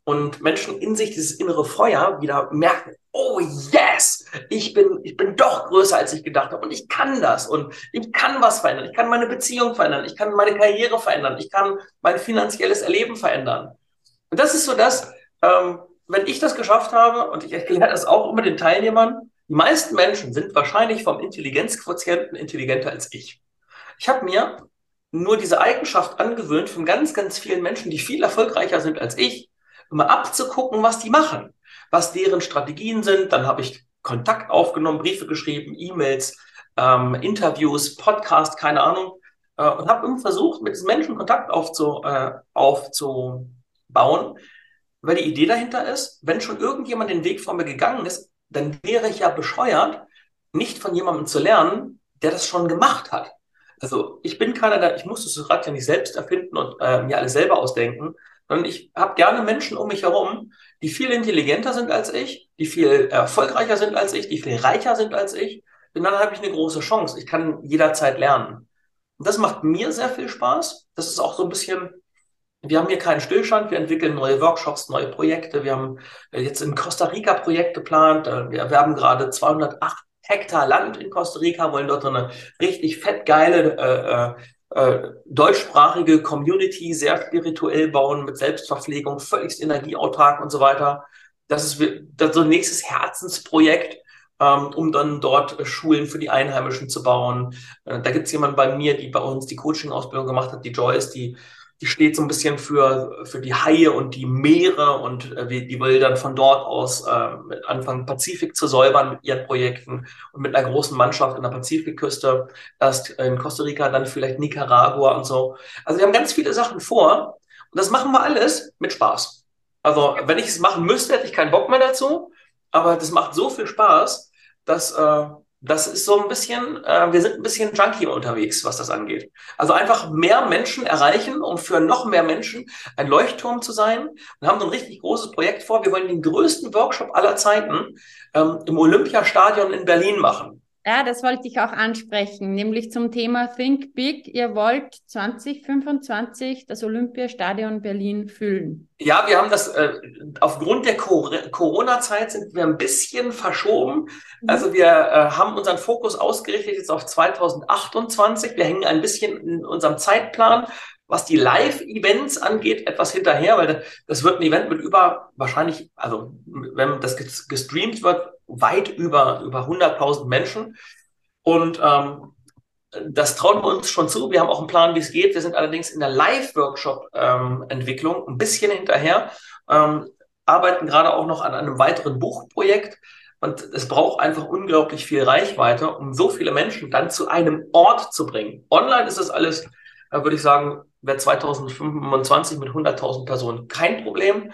und Menschen in sich dieses innere Feuer wieder merken, oh yes, ich bin, ich bin doch größer, als ich gedacht habe. Und ich kann das. Und ich kann was verändern, ich kann meine Beziehung verändern, ich kann meine Karriere verändern, ich kann mein finanzielles Erleben verändern. Und das ist so das, ähm, wenn ich das geschafft habe und ich erkläre das auch immer den Teilnehmern, die meisten Menschen sind wahrscheinlich vom Intelligenzquotienten intelligenter als ich. Ich habe mir nur diese Eigenschaft angewöhnt von ganz, ganz vielen Menschen, die viel erfolgreicher sind als ich, immer abzugucken, was die machen was deren Strategien sind. Dann habe ich Kontakt aufgenommen, Briefe geschrieben, E-Mails, ähm, Interviews, Podcast, keine Ahnung. Äh, und habe immer versucht, mit diesen Menschen Kontakt aufzu, äh, aufzubauen, weil die Idee dahinter ist, wenn schon irgendjemand den Weg vor mir gegangen ist, dann wäre ich ja bescheuert, nicht von jemandem zu lernen, der das schon gemacht hat. Also ich bin keiner, der, ich muss das Rad ja nicht selbst erfinden und äh, mir alles selber ausdenken, sondern ich habe gerne Menschen um mich herum, die viel intelligenter sind als ich, die viel erfolgreicher sind als ich, die viel reicher sind als ich. Denn dann habe ich eine große Chance. Ich kann jederzeit lernen. Und das macht mir sehr viel Spaß. Das ist auch so ein bisschen, wir haben hier keinen Stillstand. Wir entwickeln neue Workshops, neue Projekte. Wir haben jetzt ein Costa Rica Projekt geplant. Wir haben gerade 208 Hektar Land in Costa Rica, wollen dort eine richtig fett geile äh, äh äh, deutschsprachige Community sehr spirituell bauen mit Selbstverpflegung, völlig energieautark und so weiter. Das ist, das so ein nächstes Herzensprojekt, ähm, um dann dort Schulen für die Einheimischen zu bauen. Äh, da gibt es jemanden bei mir, die bei uns die Coaching-Ausbildung gemacht hat, die Joyce, die die steht so ein bisschen für, für die Haie und die Meere und äh, die will dann von dort aus äh, anfangen, Pazifik zu säubern mit ihren Projekten und mit einer großen Mannschaft in der Pazifikküste. Erst in Costa Rica, dann vielleicht Nicaragua und so. Also wir haben ganz viele Sachen vor und das machen wir alles mit Spaß. Also wenn ich es machen müsste, hätte ich keinen Bock mehr dazu, aber das macht so viel Spaß, dass äh, das ist so ein bisschen, äh, wir sind ein bisschen junkie unterwegs, was das angeht. Also einfach mehr Menschen erreichen, um für noch mehr Menschen ein Leuchtturm zu sein. Wir haben so ein richtig großes Projekt vor. Wir wollen den größten Workshop aller Zeiten ähm, im Olympiastadion in Berlin machen. Ja, das wollte ich auch ansprechen, nämlich zum Thema Think Big. Ihr wollt 2025 das Olympiastadion Berlin füllen. Ja, wir haben das, äh, aufgrund der Corona-Zeit sind wir ein bisschen verschoben. Mhm. Also wir äh, haben unseren Fokus ausgerichtet jetzt auf 2028. Wir hängen ein bisschen in unserem Zeitplan, was die Live-Events angeht, etwas hinterher, weil das wird ein Event mit über, wahrscheinlich, also wenn das gestreamt wird, weit über, über 100.000 Menschen. Und ähm, das trauen wir uns schon zu. Wir haben auch einen Plan, wie es geht. Wir sind allerdings in der Live-Workshop-Entwicklung ähm, ein bisschen hinterher, ähm, arbeiten gerade auch noch an einem weiteren Buchprojekt. Und es braucht einfach unglaublich viel Reichweite, um so viele Menschen dann zu einem Ort zu bringen. Online ist das alles, würde ich sagen, wäre 2025 mit 100.000 Personen kein Problem.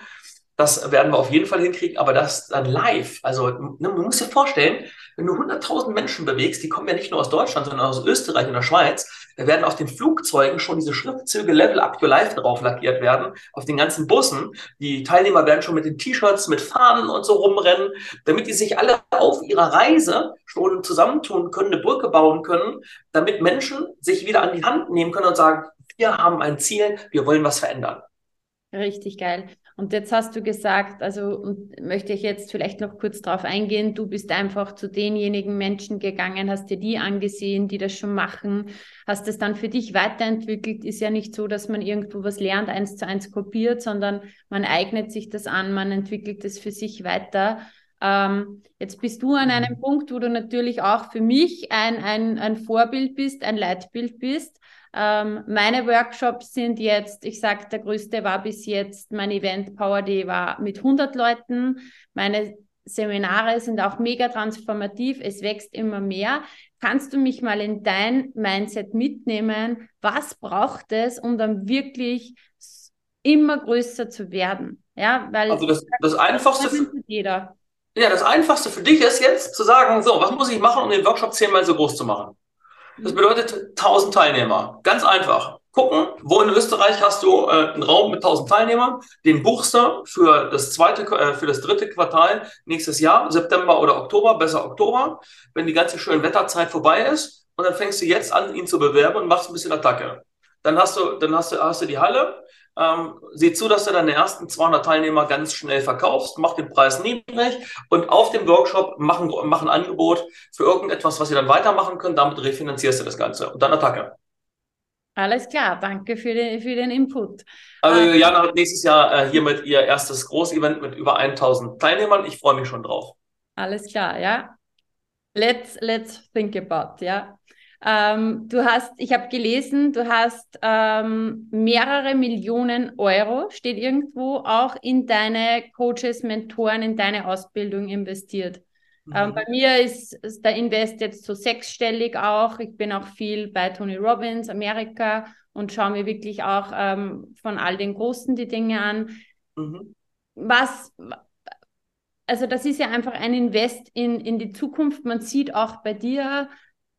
Das werden wir auf jeden Fall hinkriegen, aber das dann live. Also ne, man muss sich vorstellen, wenn du 100.000 Menschen bewegst, die kommen ja nicht nur aus Deutschland, sondern aus Österreich und der Schweiz, da werden auf den Flugzeugen schon diese Schriftzüge Level Up Your Life drauf lackiert werden, auf den ganzen Bussen. Die Teilnehmer werden schon mit den T-Shirts, mit Fahnen und so rumrennen, damit die sich alle auf ihrer Reise schon zusammentun können, eine Brücke bauen können, damit Menschen sich wieder an die Hand nehmen können und sagen, wir haben ein Ziel, wir wollen was verändern. Richtig geil. Und jetzt hast du gesagt, also möchte ich jetzt vielleicht noch kurz darauf eingehen, du bist einfach zu denjenigen Menschen gegangen, hast dir die angesehen, die das schon machen, hast es dann für dich weiterentwickelt. Ist ja nicht so, dass man irgendwo was lernt, eins zu eins kopiert, sondern man eignet sich das an, man entwickelt es für sich weiter. Ähm, jetzt bist du an einem mhm. Punkt, wo du natürlich auch für mich ein, ein, ein Vorbild bist, ein Leitbild bist. Ähm, meine Workshops sind jetzt, ich sage, der größte war bis jetzt, mein Event Power Day war mit 100 Leuten. Meine Seminare sind auch mega transformativ, es wächst immer mehr. Kannst du mich mal in dein Mindset mitnehmen? Was braucht es, um dann wirklich immer größer zu werden? Ja, weil also das, das Einfachste für jeder. Ja, das Einfachste für dich ist jetzt zu sagen, so, was muss ich machen, um den Workshop zehnmal so groß zu machen? Das bedeutet 1000 Teilnehmer. Ganz einfach. Gucken, wo in Österreich hast du äh, einen Raum mit 1000 Teilnehmern, den buchst du für das zweite, äh, für das dritte Quartal nächstes Jahr, September oder Oktober, besser Oktober, wenn die ganze schöne Wetterzeit vorbei ist. Und dann fängst du jetzt an, ihn zu bewerben und machst ein bisschen Attacke. Dann hast du, dann hast du, hast du die Halle, ähm, sieh zu, dass du deine ersten 200 Teilnehmer ganz schnell verkaufst, mach den Preis niedrig und auf dem Workshop mach ein, mach ein Angebot für irgendetwas, was ihr dann weitermachen könnt, damit refinanzierst du das Ganze und dann Attacke. Alles klar, danke für den, für den Input. Also ähm, Jana hat nächstes Jahr äh, hiermit ihr erstes Großevent mit über 1000 Teilnehmern. Ich freue mich schon drauf. Alles klar, ja. Let's, let's think about, ja. Ähm, du hast, ich habe gelesen, du hast ähm, mehrere Millionen Euro, steht irgendwo, auch in deine Coaches, Mentoren, in deine Ausbildung investiert. Ähm, mhm. Ähm, bei mir ist, ist, der Invest jetzt so sechsstellig auch. Ich bin auch viel bei Tony Robbins, Amerika und schaue mir wirklich auch ähm, von all den Großen die Dinge an. Mhm. Was, also das ist ja einfach ein Invest in, in die Zukunft. Man sieht auch bei dir,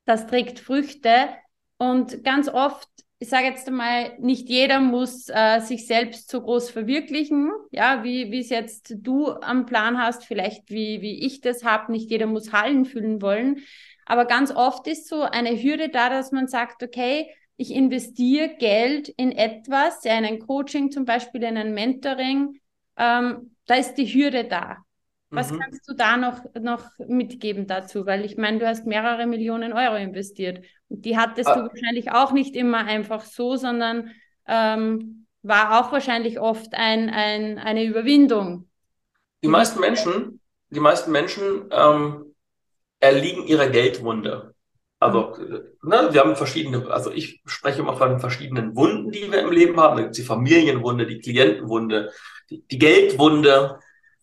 das trägt Früchte. Und ganz oft, ich sage jetzt einmal, nicht jeder muss äh, sich selbst so groß verwirklichen, ja, wie wie es jetzt du am Plan hast, vielleicht wie, wie ich das habe. Nicht jeder muss Hallen füllen wollen. Aber ganz oft ist so eine Hürde da, dass man sagt, okay, ich investiere Geld in etwas, ja, in ein Coaching zum Beispiel, in ein Mentoring, ähm, da ist die Hürde da. Was mhm. kannst du da noch, noch mitgeben dazu? Weil ich meine, du hast mehrere Millionen Euro investiert. Und die hattest ah. du wahrscheinlich auch nicht immer einfach so, sondern ähm, war auch wahrscheinlich oft ein, ein, eine Überwindung. Die meisten Menschen, die meisten Menschen ähm, erliegen ihrer Geldwunde. Also, mhm. ne, wir haben verschiedene, also ich spreche immer von verschiedenen Wunden, die wir im Leben haben. Da gibt es die Familienwunde, die Klientenwunde, die, die Geldwunde,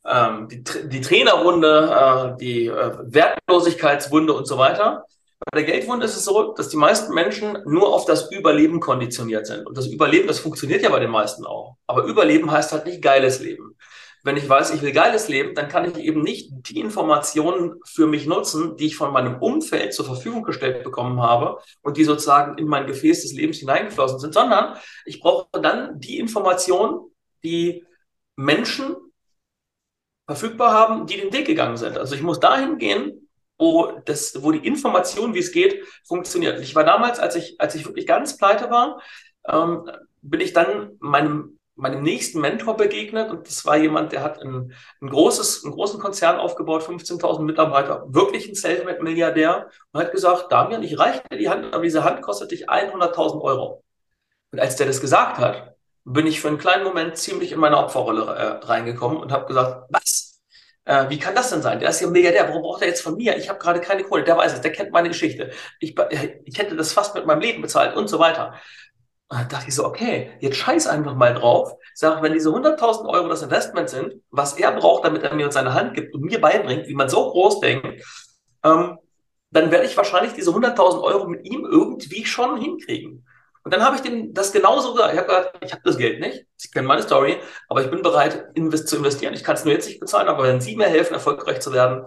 ähm, die, die Trainerwunde, äh, die äh, Wertlosigkeitswunde und so weiter. Bei der Geldwunde ist es so, dass die meisten Menschen nur auf das Überleben konditioniert sind. Und das Überleben, das funktioniert ja bei den meisten auch. Aber Überleben heißt halt nicht geiles Leben. Wenn ich weiß, ich will geiles Leben, dann kann ich eben nicht die Informationen für mich nutzen, die ich von meinem Umfeld zur Verfügung gestellt bekommen habe und die sozusagen in mein Gefäß des Lebens hineingeflossen sind, sondern ich brauche dann die Informationen, die Menschen verfügbar haben, die den Weg gegangen sind. Also ich muss dahin gehen, wo, das, wo die Information, wie es geht, funktioniert. Ich war damals, als ich, als ich wirklich ganz pleite war, ähm, bin ich dann meinem, meinem nächsten Mentor begegnet und das war jemand, der hat ein, ein großes, einen großen Konzern aufgebaut, 15.000 Mitarbeiter, wirklich ein Selfmade-Milliardär und hat gesagt, Damian, ich reiche dir die Hand, aber diese Hand kostet dich 100.000 Euro. Und als der das gesagt hat, bin ich für einen kleinen Moment ziemlich in meine Opferrolle äh, reingekommen und habe gesagt, was? Äh, wie kann das denn sein? Der ist ja Milliardär. Warum braucht er jetzt von mir? Ich habe gerade keine Kohle. Der weiß es. Der kennt meine Geschichte. Ich, ich hätte das fast mit meinem Leben bezahlt und so weiter. Und dann dachte ich so, okay, jetzt scheiß einfach mal drauf. Sag, wenn diese 100.000 Euro das Investment sind, was er braucht, damit er mir seine Hand gibt und mir beibringt, wie man so groß denkt, ähm, dann werde ich wahrscheinlich diese 100.000 Euro mit ihm irgendwie schon hinkriegen. Und dann habe ich dem das genauso gesagt. Ich habe gesagt, ich habe das Geld nicht. Sie kennen meine Story, aber ich bin bereit invest zu investieren. Ich kann es nur jetzt nicht bezahlen, aber wenn Sie mir helfen, erfolgreich zu werden,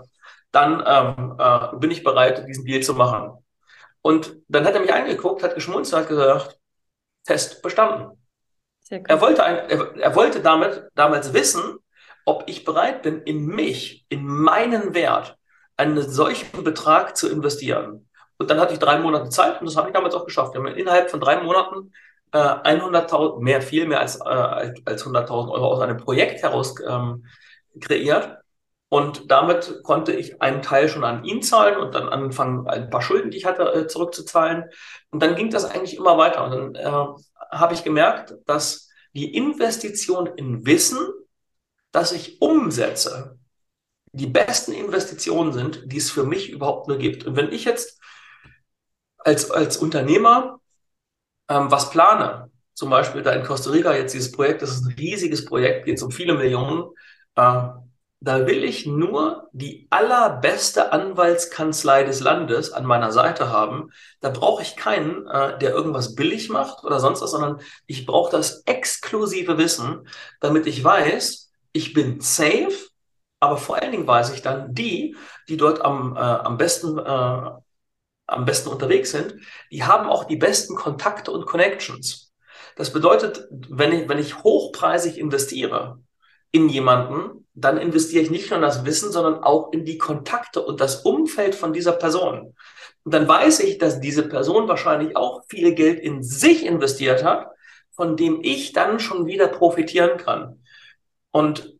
dann ähm, äh, bin ich bereit, diesen Deal zu machen. Und dann hat er mich angeguckt, hat geschmunzelt, hat gesagt, Test bestanden. Er wollte, ein, er, er wollte damit damals wissen, ob ich bereit bin, in mich, in meinen Wert, einen solchen Betrag zu investieren. Und dann hatte ich drei Monate Zeit und das habe ich damals auch geschafft. Wir haben innerhalb von drei Monaten äh, 100.000, mehr, viel mehr als, äh, als 100.000 Euro aus einem Projekt heraus ähm, kreiert. Und damit konnte ich einen Teil schon an ihn zahlen und dann anfangen, ein paar Schulden, die ich hatte, äh, zurückzuzahlen. Und dann ging das eigentlich immer weiter. Und dann äh, habe ich gemerkt, dass die Investition in Wissen, das ich umsetze, die besten Investitionen sind, die es für mich überhaupt nur gibt. Und wenn ich jetzt als, als Unternehmer ähm, was plane, zum Beispiel da in Costa Rica jetzt dieses Projekt, das ist ein riesiges Projekt, geht um viele Millionen, äh, da will ich nur die allerbeste Anwaltskanzlei des Landes an meiner Seite haben. Da brauche ich keinen, äh, der irgendwas billig macht oder sonst was, sondern ich brauche das exklusive Wissen, damit ich weiß, ich bin safe, aber vor allen Dingen weiß ich dann die, die dort am, äh, am besten äh, am besten unterwegs sind, die haben auch die besten Kontakte und Connections. Das bedeutet, wenn ich, wenn ich hochpreisig investiere in jemanden, dann investiere ich nicht nur in das Wissen, sondern auch in die Kontakte und das Umfeld von dieser Person. Und dann weiß ich, dass diese Person wahrscheinlich auch viel Geld in sich investiert hat, von dem ich dann schon wieder profitieren kann. Und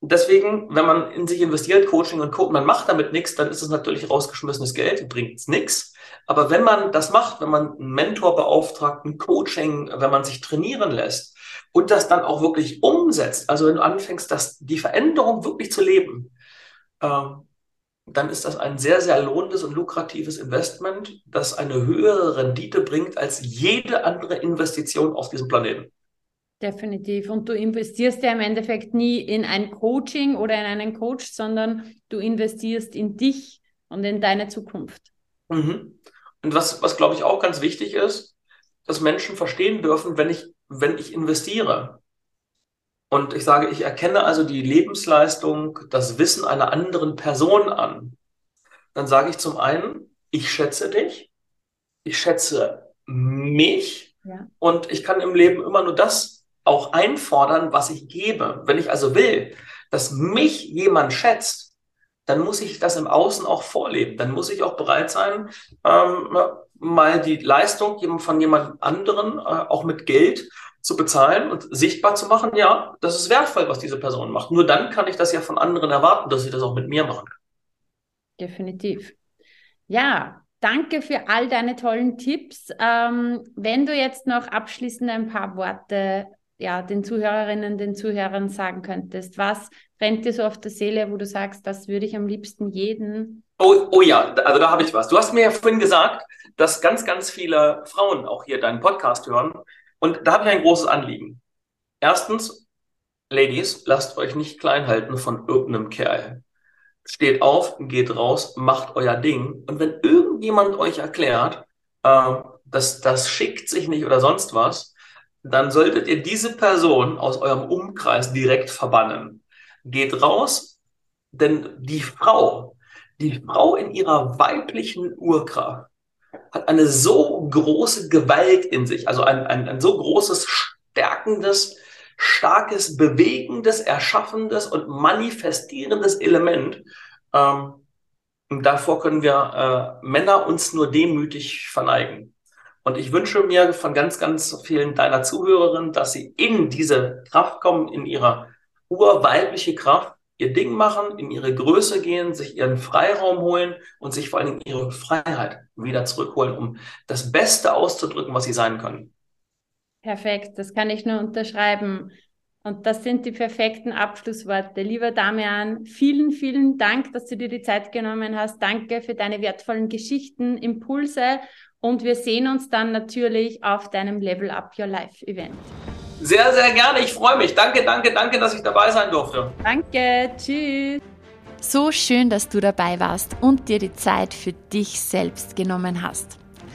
deswegen, wenn man in sich investiert, Coaching und Co., man macht damit nichts, dann ist es natürlich rausgeschmissenes Geld, bringt nichts. Aber wenn man das macht, wenn man einen Mentor beauftragt, ein Coaching, wenn man sich trainieren lässt und das dann auch wirklich umsetzt, also wenn du anfängst, das, die Veränderung wirklich zu leben, äh, dann ist das ein sehr, sehr lohnendes und lukratives Investment, das eine höhere Rendite bringt als jede andere Investition auf diesem Planeten. Definitiv. Und du investierst ja im Endeffekt nie in ein Coaching oder in einen Coach, sondern du investierst in dich und in deine Zukunft. Mhm. Und was, was glaube ich auch ganz wichtig ist, dass Menschen verstehen dürfen, wenn ich, wenn ich investiere. Und ich sage, ich erkenne also die Lebensleistung, das Wissen einer anderen Person an. Dann sage ich zum einen, ich schätze dich, ich schätze mich ja. und ich kann im Leben immer nur das auch einfordern, was ich gebe. Wenn ich also will, dass mich jemand schätzt, dann muss ich das im Außen auch vorleben. Dann muss ich auch bereit sein, ähm, mal die Leistung von jemand anderen äh, auch mit Geld zu bezahlen und sichtbar zu machen, ja, das ist wertvoll, was diese Person macht. Nur dann kann ich das ja von anderen erwarten, dass sie das auch mit mir machen. Definitiv. Ja, danke für all deine tollen Tipps. Ähm, wenn du jetzt noch abschließend ein paar Worte ja, den Zuhörerinnen, den Zuhörern sagen könntest? Was brennt dir so auf der Seele, wo du sagst, das würde ich am liebsten jeden? Oh, oh ja, also da habe ich was. Du hast mir ja vorhin gesagt, dass ganz, ganz viele Frauen auch hier deinen Podcast hören. Und da habe ich ein großes Anliegen. Erstens, Ladies, lasst euch nicht klein halten von irgendeinem Kerl. Steht auf, geht raus, macht euer Ding. Und wenn irgendjemand euch erklärt, äh, dass das schickt sich nicht oder sonst was, dann solltet ihr diese Person aus eurem Umkreis direkt verbannen. Geht raus, denn die Frau, die Frau in ihrer weiblichen Urkraft hat eine so große Gewalt in sich, also ein, ein, ein so großes, stärkendes, starkes, bewegendes, erschaffendes und manifestierendes Element. Ähm, davor können wir äh, Männer uns nur demütig verneigen. Und ich wünsche mir von ganz, ganz vielen deiner Zuhörerinnen, dass sie in diese Kraft kommen, in ihre urweibliche Kraft, ihr Ding machen, in ihre Größe gehen, sich ihren Freiraum holen und sich vor allen Dingen ihre Freiheit wieder zurückholen, um das Beste auszudrücken, was sie sein können. Perfekt, das kann ich nur unterschreiben. Und das sind die perfekten Abschlussworte. Lieber Damian, vielen, vielen Dank, dass du dir die Zeit genommen hast. Danke für deine wertvollen Geschichten, Impulse und wir sehen uns dann natürlich auf deinem Level Up Your Life Event. Sehr, sehr gerne. Ich freue mich. Danke, danke, danke, dass ich dabei sein durfte. Danke. Tschüss. So schön, dass du dabei warst und dir die Zeit für dich selbst genommen hast.